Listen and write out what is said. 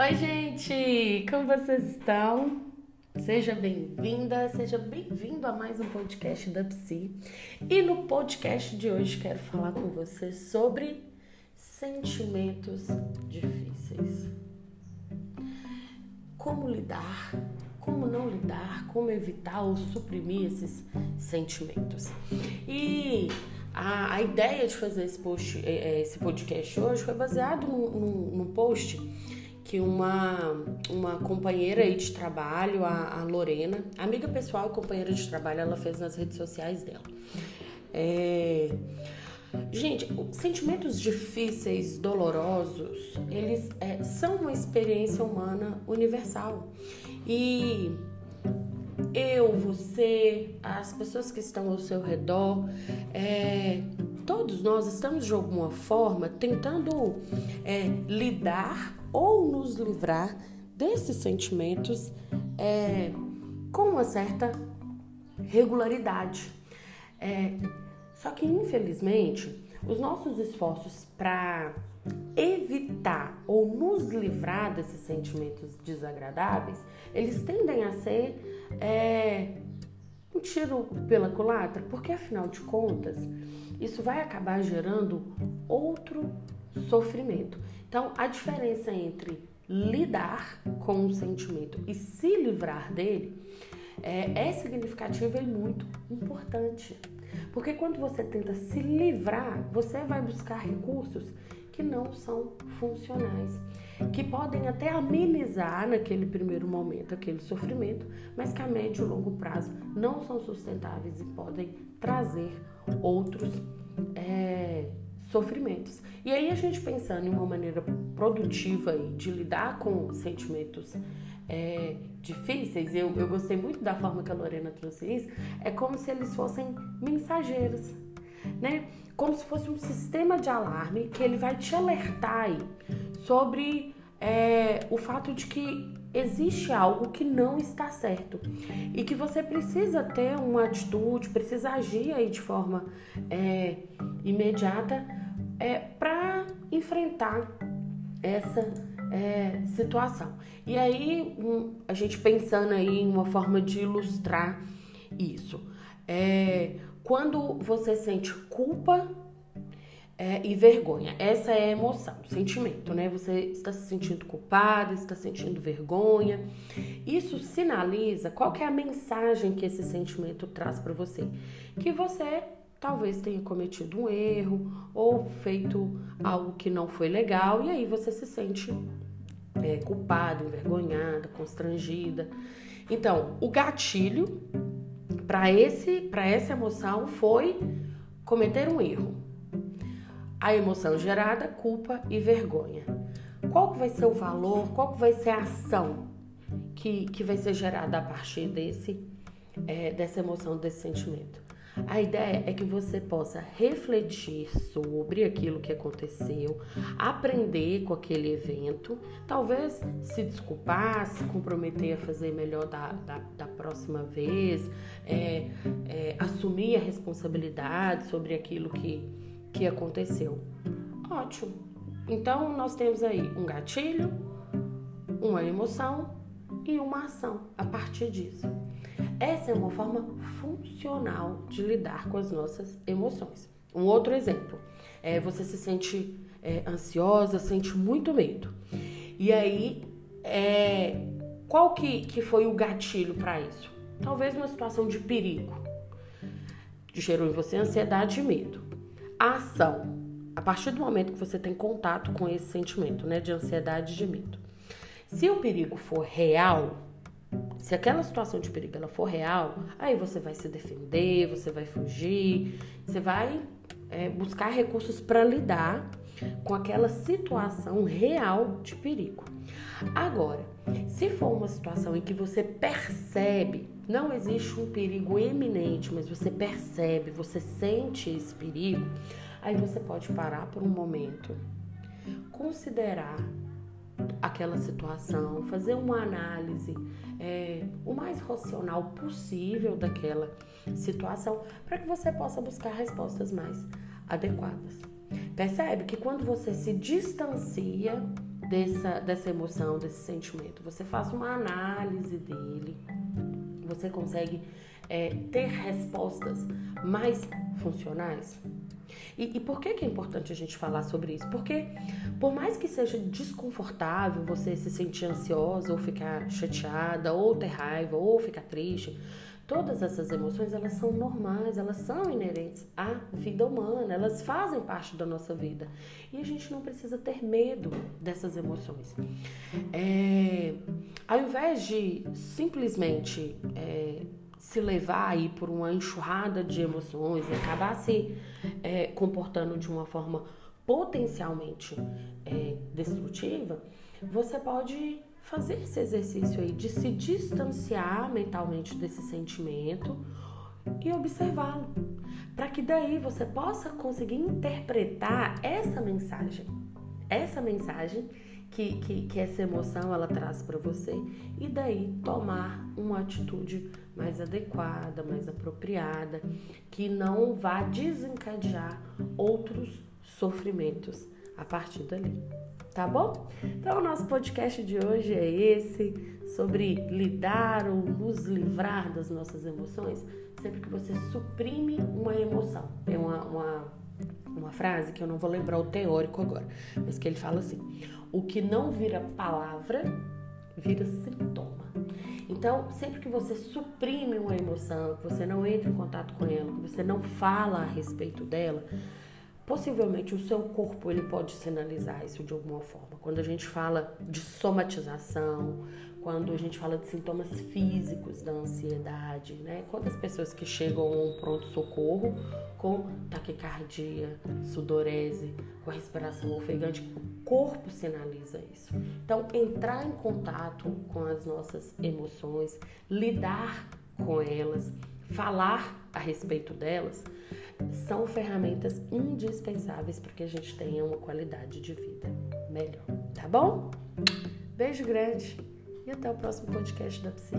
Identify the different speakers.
Speaker 1: Oi, gente! Como vocês estão? Seja bem-vinda, seja bem-vindo a mais um podcast da Psi. E no podcast de hoje quero falar com você sobre sentimentos difíceis. Como lidar, como não lidar, como evitar ou suprimir esses sentimentos. E a, a ideia de fazer esse, post, é, é, esse podcast hoje foi baseado num, num, num post que uma, uma companheira aí de trabalho, a, a, Lorena, amiga pessoal companheira de trabalho, ela fez nas redes sociais dela. É... Gente, sentimentos difíceis, dolorosos, eles é, são uma experiência humana universal. E eu, você, as pessoas que estão ao seu redor, é, todos nós estamos de alguma forma tentando é, lidar ou nos livrar desses sentimentos é, com uma certa regularidade. É, só que, infelizmente, os nossos esforços para evitar ou nos livrar desses sentimentos desagradáveis, eles tendem a ser é, um tiro pela culatra, porque afinal de contas, isso vai acabar gerando outro sofrimento. Então, a diferença entre lidar com um sentimento e se livrar dele é, é significativa e muito importante. Porque quando você tenta se livrar, você vai buscar recursos que não são funcionais, que podem até amenizar naquele primeiro momento aquele sofrimento, mas que a médio e longo prazo não são sustentáveis e podem trazer outros é, sofrimentos. E aí a gente pensando em uma maneira produtiva de lidar com sentimentos é, difíceis, eu, eu gostei muito da forma que a Lorena trouxe isso, é como se eles fossem mensageiros, né? Como se fosse um sistema de alarme que ele vai te alertar sobre o fato de que existe algo que não está certo e que você precisa ter uma atitude, precisa agir aí de forma é, imediata é, para enfrentar essa é, situação. E aí, um, a gente pensando aí em uma forma de ilustrar isso. É, quando você sente culpa é, e vergonha, essa é a emoção, o sentimento, né? Você está se sentindo culpada, está sentindo vergonha. Isso sinaliza qual é a mensagem que esse sentimento traz para você. Que você talvez tenha cometido um erro ou feito algo que não foi legal e aí você se sente é, culpada, envergonhada, constrangida. Então, o gatilho para esse para essa emoção foi cometer um erro. A emoção gerada, culpa e vergonha. Qual que vai ser o valor? Qual que vai ser a ação que, que vai ser gerada a partir desse é, dessa emoção, desse sentimento? A ideia é que você possa refletir sobre aquilo que aconteceu, aprender com aquele evento, talvez se desculpar, se comprometer a fazer melhor da, da, da próxima vez, é, é, assumir a responsabilidade sobre aquilo que, que aconteceu. Ótimo! Então, nós temos aí um gatilho, uma emoção e uma ação a partir disso. Essa é uma forma funcional de lidar com as nossas emoções. Um outro exemplo é você se sente é, ansiosa, sente muito medo. E aí, é, qual que, que foi o gatilho para isso? Talvez uma situação de perigo. Gerou em você ansiedade e medo. A ação, a partir do momento que você tem contato com esse sentimento né, de ansiedade e de medo. Se o perigo for real, se aquela situação de perigo ela for real, aí você vai se defender, você vai fugir, você vai é, buscar recursos para lidar com aquela situação real de perigo. Agora, se for uma situação em que você percebe, não existe um perigo eminente, mas você percebe, você sente esse perigo, aí você pode parar por um momento, considerar aquela situação, fazer uma análise é, o mais racional possível daquela situação para que você possa buscar respostas mais adequadas. Percebe que quando você se distancia dessa, dessa emoção, desse sentimento. Você faz uma análise dele, você consegue é, ter respostas mais funcionais. E, e, por que, que é importante a gente falar sobre isso? Porque, por mais que seja desconfortável você se sentir ansiosa, ou ficar chateada, ou ter raiva, ou ficar triste, todas essas emoções elas são normais, elas são inerentes à vida humana, elas fazem parte da nossa vida. E a gente não precisa ter medo dessas emoções. É, ao invés de simplesmente. É, se levar aí por uma enxurrada de emoções e acabar se é, comportando de uma forma potencialmente é, destrutiva, você pode fazer esse exercício aí de se distanciar mentalmente desse sentimento e observá-lo, para que daí você possa conseguir interpretar essa mensagem, essa mensagem que, que, que essa emoção ela traz para você e daí tomar uma atitude mais adequada, mais apropriada, que não vá desencadear outros sofrimentos a partir dali. Tá bom? Então, o nosso podcast de hoje é esse, sobre lidar ou nos livrar das nossas emoções, sempre que você suprime uma emoção. É uma, uma, uma frase que eu não vou lembrar o teórico agora, mas que ele fala assim: o que não vira palavra, vira sintoma. Então, sempre que você suprime uma emoção, que você não entra em contato com ela, que você não fala a respeito dela, possivelmente o seu corpo ele pode sinalizar isso de alguma forma. Quando a gente fala de somatização, quando a gente fala de sintomas físicos da ansiedade, né? Quantas pessoas que chegam a um pronto-socorro com taquicardia, sudorese, com a respiração ofegante, o corpo sinaliza isso. Então, entrar em contato com as nossas emoções, lidar com elas, falar a respeito delas, são ferramentas indispensáveis para que a gente tenha uma qualidade de vida melhor, tá bom? Beijo grande! e até o próximo podcast da Psi.